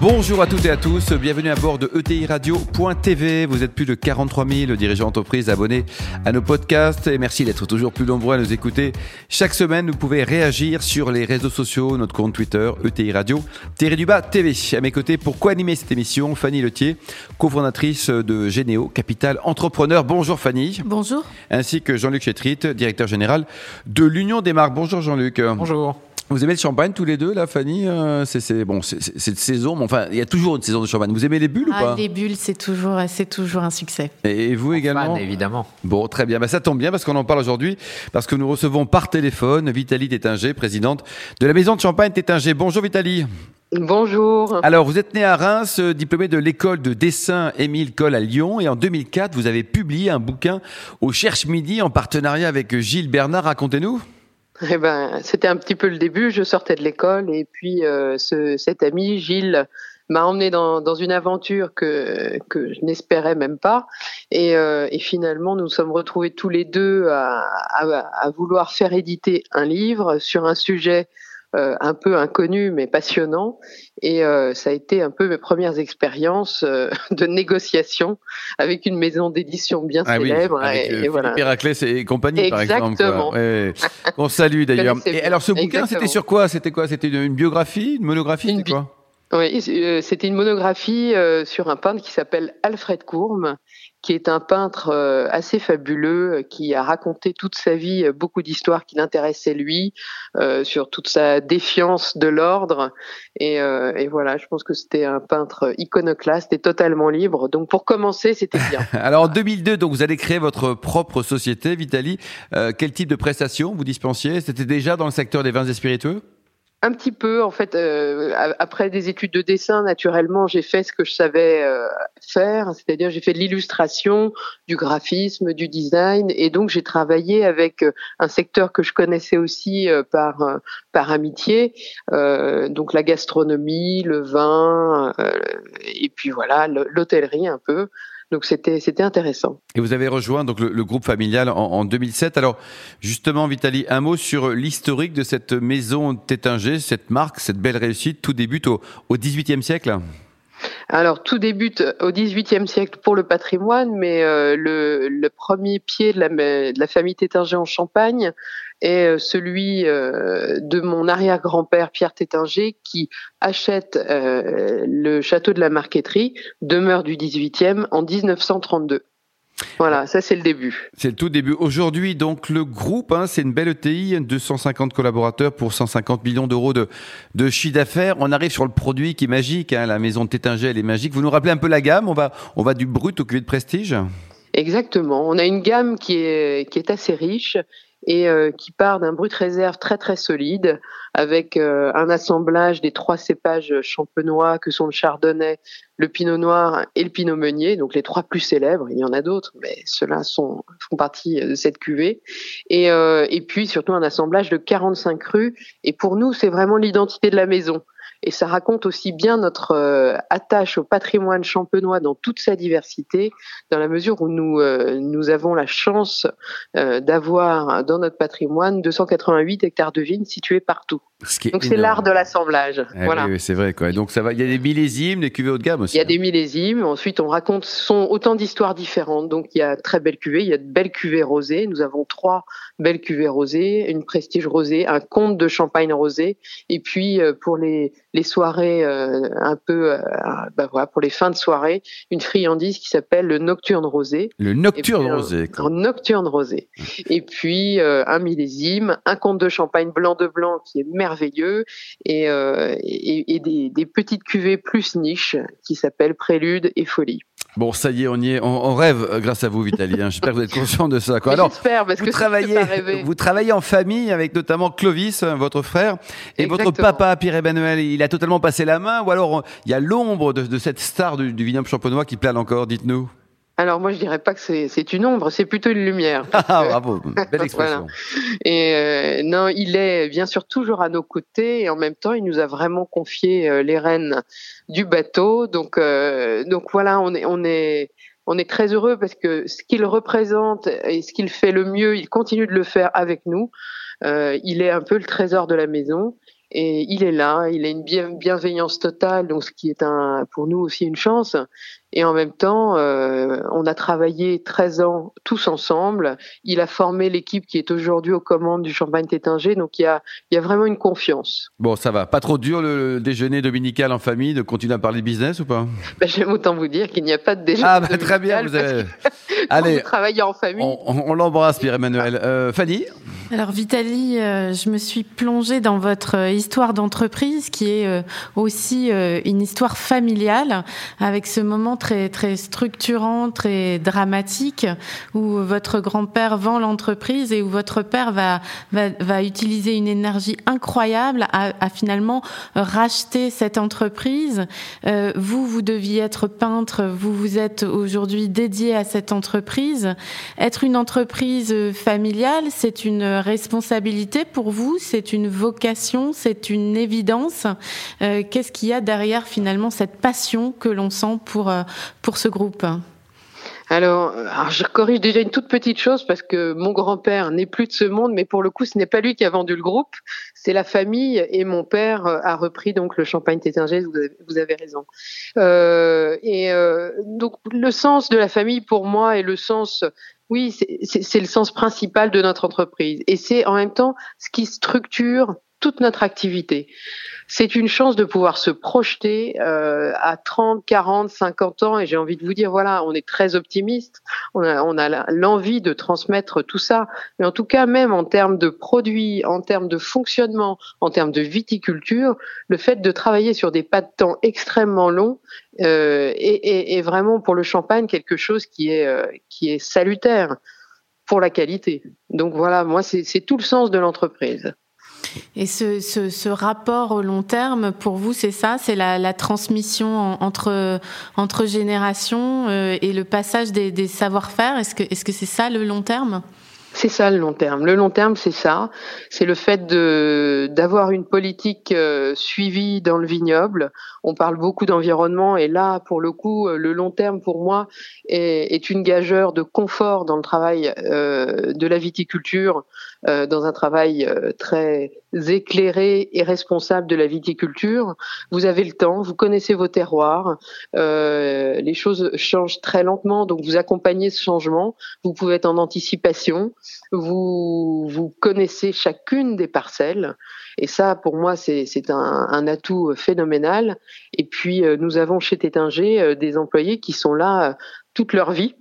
Bonjour à toutes et à tous, bienvenue à bord de ETI Radio.tv. Vous êtes plus de 43 000 dirigeants d'entreprise abonnés à nos podcasts et merci d'être toujours plus nombreux à nous écouter. Chaque semaine, vous pouvez réagir sur les réseaux sociaux, notre compte Twitter, ETI Radio, du bas TV. À mes côtés, pour co-animer cette émission, Fanny Letier, cofondatrice de Généo Capital Entrepreneur. Bonjour Fanny. Bonjour. Ainsi que Jean-Luc Chetrit, directeur général de l'Union des marques. Bonjour Jean-Luc. Bonjour. Vous aimez le champagne tous les deux, là, Fanny euh, C'est bon, c'est de saison, mais enfin, il y a toujours une saison de champagne. Vous aimez les bulles ou ah, pas Les bulles, c'est toujours, c'est toujours un succès. Et, vous également Évidemment. Bon, très bien. Bah, ça tombe bien parce qu'on en parle aujourd'hui, parce que nous recevons par téléphone Vitalie Tétinger, présidente de la maison de champagne Tétinger. Bonjour Vitalie. Bonjour. Alors, vous êtes né à Reims, euh, diplômé de l'école de dessin Émile Coll à Lyon, et en 2004, vous avez publié un bouquin au Cherche Midi en partenariat avec Gilles Bernard. Racontez-nous. Eh ben, c'était un petit peu le début. Je sortais de l'école et puis euh, ce, cet ami Gilles m'a emmené dans, dans, une aventure que que je n'espérais même pas. Et, euh, et, finalement, nous sommes retrouvés tous les deux à, à, à, vouloir faire éditer un livre sur un sujet euh, un peu inconnu mais passionnant. Et euh, ça a été un peu mes premières expériences euh, de négociation avec une maison d'édition bien ah célèbre. Oui, et, et voilà. Héraclès et compagnie, Exactement. par exemple. On salue d'ailleurs. Et alors, ce bouquin, c'était sur quoi? C'était quoi? C'était une biographie, une monographie, une quoi? Oui, c'était une monographie sur un peintre qui s'appelle Alfred Courme, qui est un peintre euh, assez fabuleux, euh, qui a raconté toute sa vie euh, beaucoup d'histoires qui l'intéressaient lui, sur toute sa défiance de l'ordre. Et, et, voilà, je pense que c'était un peintre iconoclaste et totalement libre. Donc pour commencer, c'était bien. Alors en 2002, donc vous allez créer votre propre société, Vitali. quel type de prestations vous dispensiez? C'était déjà dans le secteur des vins et spiritueux? Un petit peu, en fait, euh, après des études de dessin, naturellement, j'ai fait ce que je savais euh, faire, c'est-à-dire j'ai fait de l'illustration, du graphisme, du design, et donc j'ai travaillé avec euh, un secteur que je connaissais aussi par par amitié, donc la gastronomie, le vin, et puis voilà, l'hôtellerie un peu. Donc c'était c'était intéressant. Et vous avez rejoint donc le, groupe familial en, en, 2007. Alors justement, Vitali, un mot sur l'historique de cette maison Tétinger, cette marque, cette belle réussite. Tout débute au, au XVIIIe siècle. Alors tout débute au XVIIIe siècle pour le patrimoine, mais euh, le, le, premier pied de la, de la famille Tétinger en Champagne est euh, celui euh, de mon arrière-grand-père Pierre Tétinger qui achète le château de la Marqueterie, demeure du XVIIIe, en 1932. Voilà, ça c'est le début. C'est le tout début. Aujourd'hui, donc le groupe, hein, c'est une belle ETI, 250 collaborateurs pour 150 millions d'euros de, de chiffre d'affaires. On arrive sur le produit qui est magique, hein, la maison de Tétinger, elle est magique. Vous nous rappelez un peu la gamme? On va, on va du brut au cuvée de prestige? Exactement. On a une gamme qui est, qui est assez riche et euh, qui part d'un brut réserve très très solide avec euh, un assemblage des trois cépages champenois que sont le chardonnay, le pinot noir et le pinot meunier, donc les trois plus célèbres. Il y en a d'autres, mais ceux-là font partie de cette cuvée. Et, euh, et puis surtout un assemblage de 45 crus. Et pour nous, c'est vraiment l'identité de la maison et ça raconte aussi bien notre euh, attache au patrimoine champenois dans toute sa diversité, dans la mesure où nous euh, avons la chance euh, d'avoir dans notre patrimoine 288 hectares de vignes situés partout. Donc c'est l'art de l'assemblage. Eh voilà. Oui, c'est vrai quoi. Donc ça va. Il y a des millésimes, des cuvées haut de gamme aussi. Il y a des millésimes. Ensuite, on raconte sont autant d'histoires différentes. Donc il y a très belles cuvées. Il y a de belles cuvées rosées. Nous avons trois belles cuvées rosées, une prestige rosée, un comte de champagne rosé, et puis pour les les soirées euh, un peu, euh, bah voilà, pour les fins de soirée, une friandise qui s'appelle le nocturne rosé. Le nocturne rosé. Un, nocturne rosé. Et puis euh, un millésime, un comte de champagne blanc de blanc qui est merveilleux, et, et, et des, des, petites cuvées plus niches qui s'appellent prélude et folie. Bon, ça y est, on y est. On, rêve grâce à vous, Vitaly. Hein. J'espère que vous êtes conscient de ça. Quoi. Alors, parce vous que travaillez, vous travaillez en famille avec notamment Clovis, votre frère, et votre papa Pierre Emmanuel. Il a totalement passé la main, ou alors il y a l'ombre de, cette star du, du vignoble champenois qui plane encore. Dites-nous? Alors moi je dirais pas que c'est une ombre, c'est plutôt une lumière. Ah bravo, belle expression. Et euh, non, il est bien sûr toujours à nos côtés et en même temps il nous a vraiment confié euh, les rênes du bateau. Donc euh, donc voilà, on est on est on est très heureux parce que ce qu'il représente et ce qu'il fait le mieux, il continue de le faire avec nous. il est un peu le trésor de la maison et il est là, il a une bienveillance totale, donc ce qui est un, pour nous aussi une chance. Et en même temps, euh, on a travaillé 13 ans tous ensemble. Il a formé l'équipe qui est aujourd'hui aux commandes du Champagne Tétinger, donc il y a, il y a vraiment une confiance. Bon, ça va. Pas trop dur le déjeuner dominical en famille, de continuer à parler business ou pas? Ben, J'aime autant vous dire qu'il n'y a pas de déjeuner. Ah, bah, très bien, vous avez. Allez, travailler en famille. On, l'embrasse, Pierre-Emmanuel. Euh, Fanny Alors, Vitali, euh, je me suis plongée dans votre euh, histoire d'entreprise qui est aussi une histoire familiale avec ce moment très, très structurant, très dramatique où votre grand-père vend l'entreprise et où votre père va, va, va utiliser une énergie incroyable à, à finalement racheter cette entreprise. vous, vous deviez être peintre, vous vous êtes aujourd'hui dédié à cette entreprise Être une entreprise familiale, c'est une responsabilité pour vous, c'est une vocation, c'est une évidence. Euh, qu'est-ce qu'il y a derrière finalement cette passion que l'on sent pour, euh, pour ce groupe? Alors, je corrige déjà une toute petite chose parce que mon grand-père n'est plus de ce monde, mais pour le coup, ce n'est pas lui qui a vendu le groupe, c'est la famille et mon père a repris donc le champagne Tétinger. Vous vous avez raison. Euh, et euh, donc le sens de la famille pour moi est le sens oui, c'est le sens principal de notre entreprise. Et c'est en même temps ce qui structure toute notre activité. C'est une chance de pouvoir se projeter euh, à 30, 40, 50 ans et j'ai envie de vous dire, voilà, on est très optimiste, on a, on a l'envie de transmettre tout ça, mais en tout cas, même en termes de produits, en termes de fonctionnement, en termes de viticulture, le fait de travailler sur des pas de temps extrêmement longs euh, est, est, vraiment pour le champagne quelque chose qui est, euh, qui est salutaire pour la qualité. Donc voilà, moi, c'est tout le sens de l'entreprise. Et ce, rapport au long terme, pour vous, c'est ça? C'est la, transmission entre, entre générations euh, et le passage des, des savoir-faire? Est-ce que -ce c'est ça le long terme? C'est ça le long terme. Le long terme, c'est ça. C'est le fait d'avoir une politique euh, suivie dans le vignoble. On parle beaucoup d'environnement et là, pour le coup, euh, le long terme pour moi est, une gageure de confort dans le travail euh, de la viticulture, euh, dans un travail très éclairé et responsable de la viticulture. Vous avez le temps, vous connaissez vos terroirs. les choses changent très lentement, donc vous accompagnez ce changement. Vous pouvez être en anticipation vous, connaissez chacune des parcelles. Et ça, pour moi, c'est un, atout phénoménal. Et puis, euh, nous avons chez Tétinger euh, des employés qui sont là euh, toute leur vie.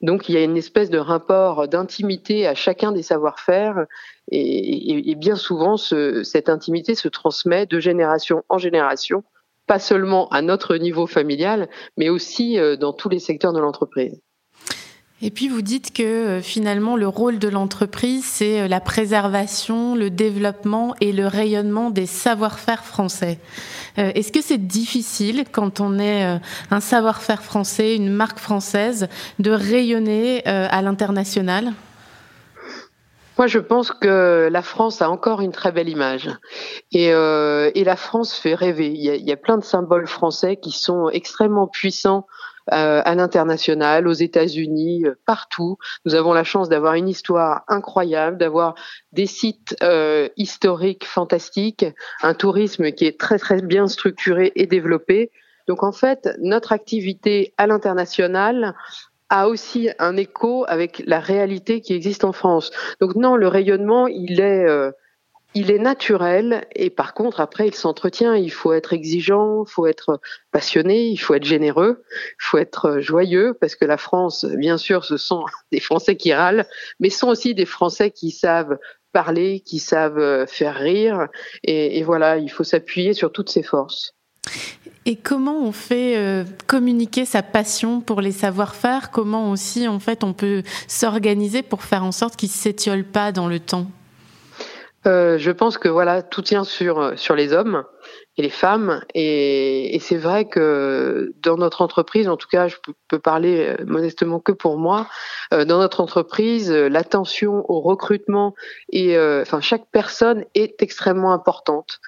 Donc, il y a une espèce de rapport d'intimité à chacun des savoir-faire. Et, bien souvent, ce, cette intimité se transmet de génération en génération, pas seulement à notre niveau familial, mais aussi dans tous les secteurs de l'entreprise. Et puis vous dites que euh, finalement le rôle de l'entreprise, c'est euh, la préservation, le développement et le rayonnement des savoir-faire français. Euh, est-ce que c'est difficile quand on est un savoir-faire français, une marque française, de rayonner à l'international? Moi, je pense que la France a encore une très belle image et, et la France fait rêver. Il y, a, il y, a, plein de symboles français qui sont extrêmement puissants euh, à l'international, aux États-Unis, euh, partout. Nous avons la chance d'avoir une histoire incroyable, d'avoir des sites euh, historiques fantastiques, un tourisme qui est très très bien structuré et développé. Donc en fait, notre activité à l'international a aussi un écho avec la réalité qui existe en France. Donc non, le rayonnement, il est il est naturel et par contre après il s'entretient. Il faut être exigeant, il faut être passionné, il faut être généreux, il faut être joyeux parce que la France, bien sûr, ce sont des Français qui râlent, mais ce sont aussi des Français qui savent parler, qui savent faire rire et, et voilà, il faut s'appuyer sur toutes ses forces. Et comment on fait euh, communiquer sa passion pour les savoir-faire? Comment aussi, en fait, on peut s'organiser pour faire en sorte qu'ils ne s'étiolent pas dans le temps? Euh, je pense que voilà, tout tient sur sur les hommes. et les femmes. Et, c'est vrai que dans notre entreprise, en tout cas, je peux parler euh, modestement que pour moi, euh, dans notre entreprise, euh, l'attention au recrutement et enfin chaque personne est extrêmement importante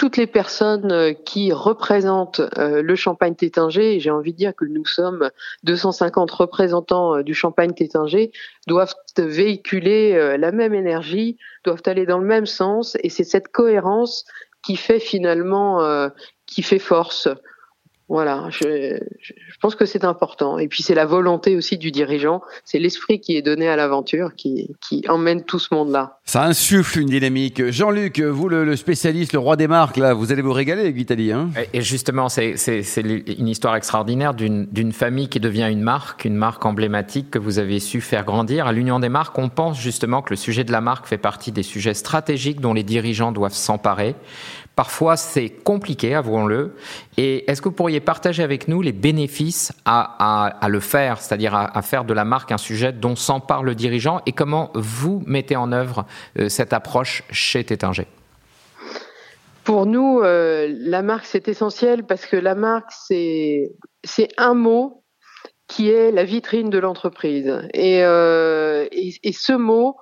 toutes les personnes qui représentent le champagne tétinger, et j'ai envie de dire que nous sommes 250 représentants du champagne tétinger, doivent véhiculer la même énergie, doivent aller dans le même sens, et c'est cette cohérence qui fait finalement, euh, qui fait force. Voilà, je, je, pense que c'est important. Et puis c'est la volonté aussi du dirigeant, c'est l'esprit qui est donné à l'aventure qui, qui emmène tout ce monde-là. Ça insuffle une dynamique. Jean-Luc, vous le, spécialiste, le roi des marques, là, vous allez vous régaler avec Vitaly. Hein? Et justement, c'est une histoire extraordinaire d'une famille qui devient une marque, une marque emblématique que vous avez su faire grandir. À l'Union des marques, on pense justement que le sujet de la marque fait partie des sujets stratégiques dont les dirigeants doivent s'emparer. Parfois, c'est compliqué, avouons-le. Et est-ce que vous pourriez partager avec nous les bénéfices à, le faire, c'est-à-dire à, faire de la marque un sujet dont s'empare le dirigeant et comment vous mettez en œuvre euh, cette approche chez Tétinger? Pour nous, euh, la marque, c'est essentiel parce que la marque, c'est un mot qui est la vitrine de l'entreprise. Et, euh, et, ce mot,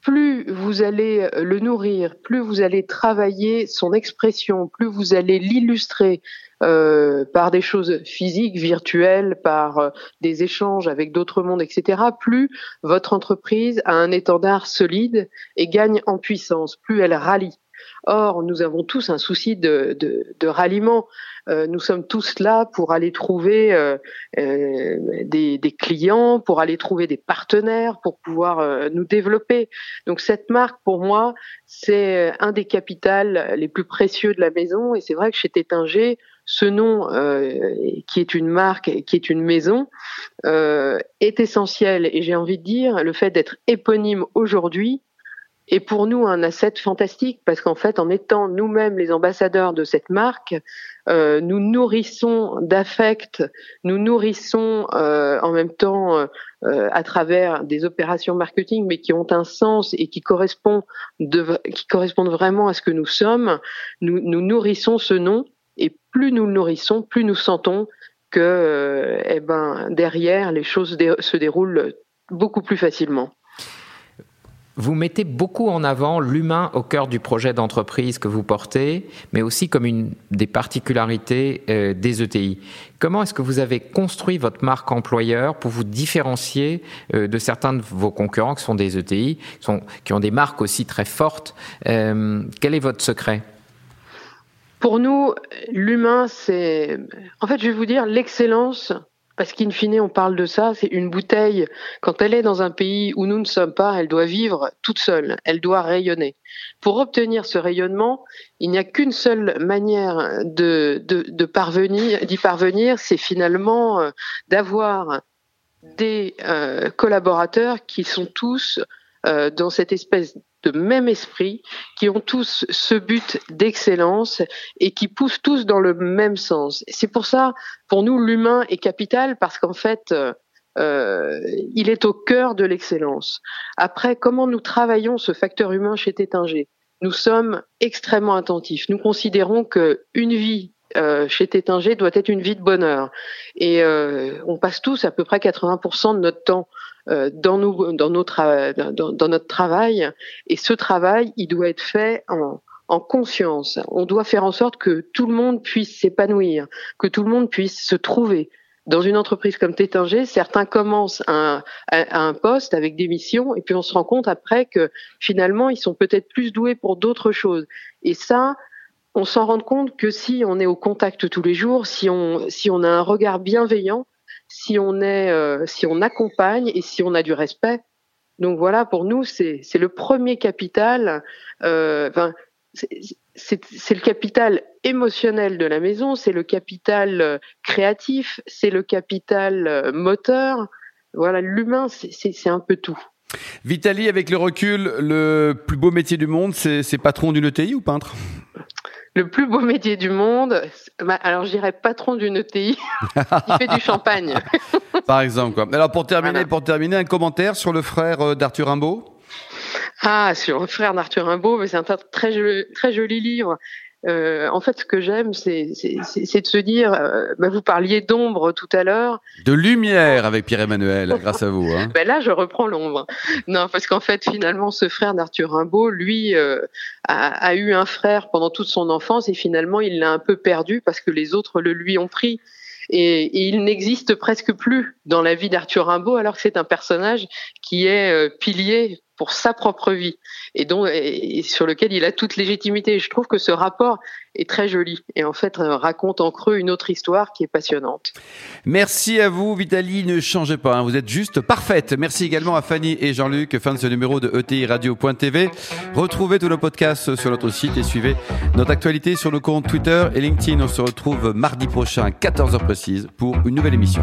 plus vous allez euh, le nourrir, plus vous allez travailler son expression, plus vous allez l'illustrer euh, par des choses physiques, virtuelles, par euh, des échanges avec d'autres mondes, etc., plus votre entreprise a un étendard solide et gagne en puissance, plus elle rallie. Or, nous avons tous un souci de, ralliement. Euh, nous sommes tous là pour aller trouver euh, euh, des, des, clients, pour aller trouver des partenaires, pour pouvoir nous développer. Donc cette marque, pour moi, c'est un des capitales les plus précieux de la maison. Et c'est vrai que chez Tétinger, ce nom, qui est une marque, qui est une maison, est essentiel. Et j'ai envie de dire, le fait d'être éponyme aujourd'hui, est pour nous un asset fantastique parce qu'en fait, en étant nous-mêmes les ambassadeurs de cette marque, euh, nous nourrissons d'affect, nous nourrissons euh, en même temps euh, à travers des opérations marketing, mais qui ont un sens et qui correspondent, vraiment à ce que nous sommes. Nous, nourrissons ce nom et plus nous le nourrissons, plus nous sentons que, eh ben, derrière, les choses se déroulent beaucoup plus facilement. Vous mettez beaucoup en avant l'humain au cœur du projet d'entreprise que vous portez, mais aussi comme une des particularités euh, des ETI. Comment est-ce que vous avez construit votre marque employeur pour vous différencier euh, de certains de vos concurrents qui sont des ETI, qui, sont, qui ont des marques aussi très fortes euh, Quel est votre secret? Pour nous, l'humain, c'est... En fait, je vais vous dire, l'excellence, parce qu'in fine, on parle de ça, c'est une bouteille, quand elle est dans un pays où nous ne sommes pas, elle doit vivre toute seule, elle doit rayonner. Pour obtenir ce rayonnement, il n'y a qu'une seule manière d'y parvenir, c'est finalement euh, d'avoir des euh, collaborateurs qui sont tous euh, dans cette espèce de même esprit, qui ont tous ce but d'excellence et qui poussent tous dans le même sens. C'est pour ça, pour nous, l'humain est capital parce qu'en fait, euh, il est au cœur de l'excellence. Après, comment nous travaillons ce facteur humain chez Tétinger? Nous sommes extrêmement attentifs. Nous considérons que une vie euh, chez Tétinger doit être une vie de bonheur. Et euh, on passe tous à peu près 80% de notre temps euh, dans, nos, dans, dans, dans, notre travail. Et ce travail, il doit être fait en, en conscience. On doit faire en sorte que tout le monde puisse s'épanouir, que tout le monde puisse se trouver. Dans une entreprise comme Tétinger, certains commencent un, à un poste avec des missions et puis on se rend compte après que finalement ils sont peut-être plus doués pour d'autres choses. Et ça, on s'en rend compte que si on est au contact tous les jours, si on, si on a un regard bienveillant, si on est, euh, si on accompagne et si on a du respect. Donc voilà, pour nous, c'est le premier capital. Euh, c'est le capital émotionnel de la maison, c'est le capital euh, créatif, c'est le capital moteur. Voilà, l'humain, c'est un peu tout. Vitali, avec le recul, le plus beau métier du monde, c'est patron d'une ETI ou peintre? Le plus beau métier du monde, alors je dirais patron d'une ETI qui fait du champagne. Par exemple. Quoi. Alors pour terminer, pour terminer, un commentaire sur le frère euh, d'Arthur Rimbaud? Ah, sur le frère d'Arthur Rimbaud, c'est un très joli, très joli livre. Euh, en fait, ce que j'aime, c'est de se dire, euh, bah, vous parliez d'ombre tout à l'heure. De lumière avec Pierre-Emmanuel, grâce à vous. Hein. Ben là, je reprends l'ombre. Non, parce qu'en fait, finalement, ce frère d'Arthur Rimbaud, lui, euh, a, a, eu un frère pendant toute son enfance et finalement, il l'a un peu perdu parce que les autres le lui ont pris. Et, et il n'existe presque plus dans la vie d'Arthur Rimbaud, alors que c'est un personnage qui est euh, pilier pour sa propre vie et, dont, sur lequel il a toute légitimité. je trouve que ce rapport est très joli et en fait euh, raconte en creux une autre histoire qui est passionnante. Merci à vous Vitaly, ne changez pas, hein, vous êtes juste parfaite. Merci également à Fanny et Jean-Luc, fin de ce numéro de ETI Radio.tv. Retrouvez tous nos podcasts sur notre site et suivez notre actualité sur nos comptes Twitter et LinkedIn. On se retrouve mardi prochain à 14h précise pour une nouvelle émission.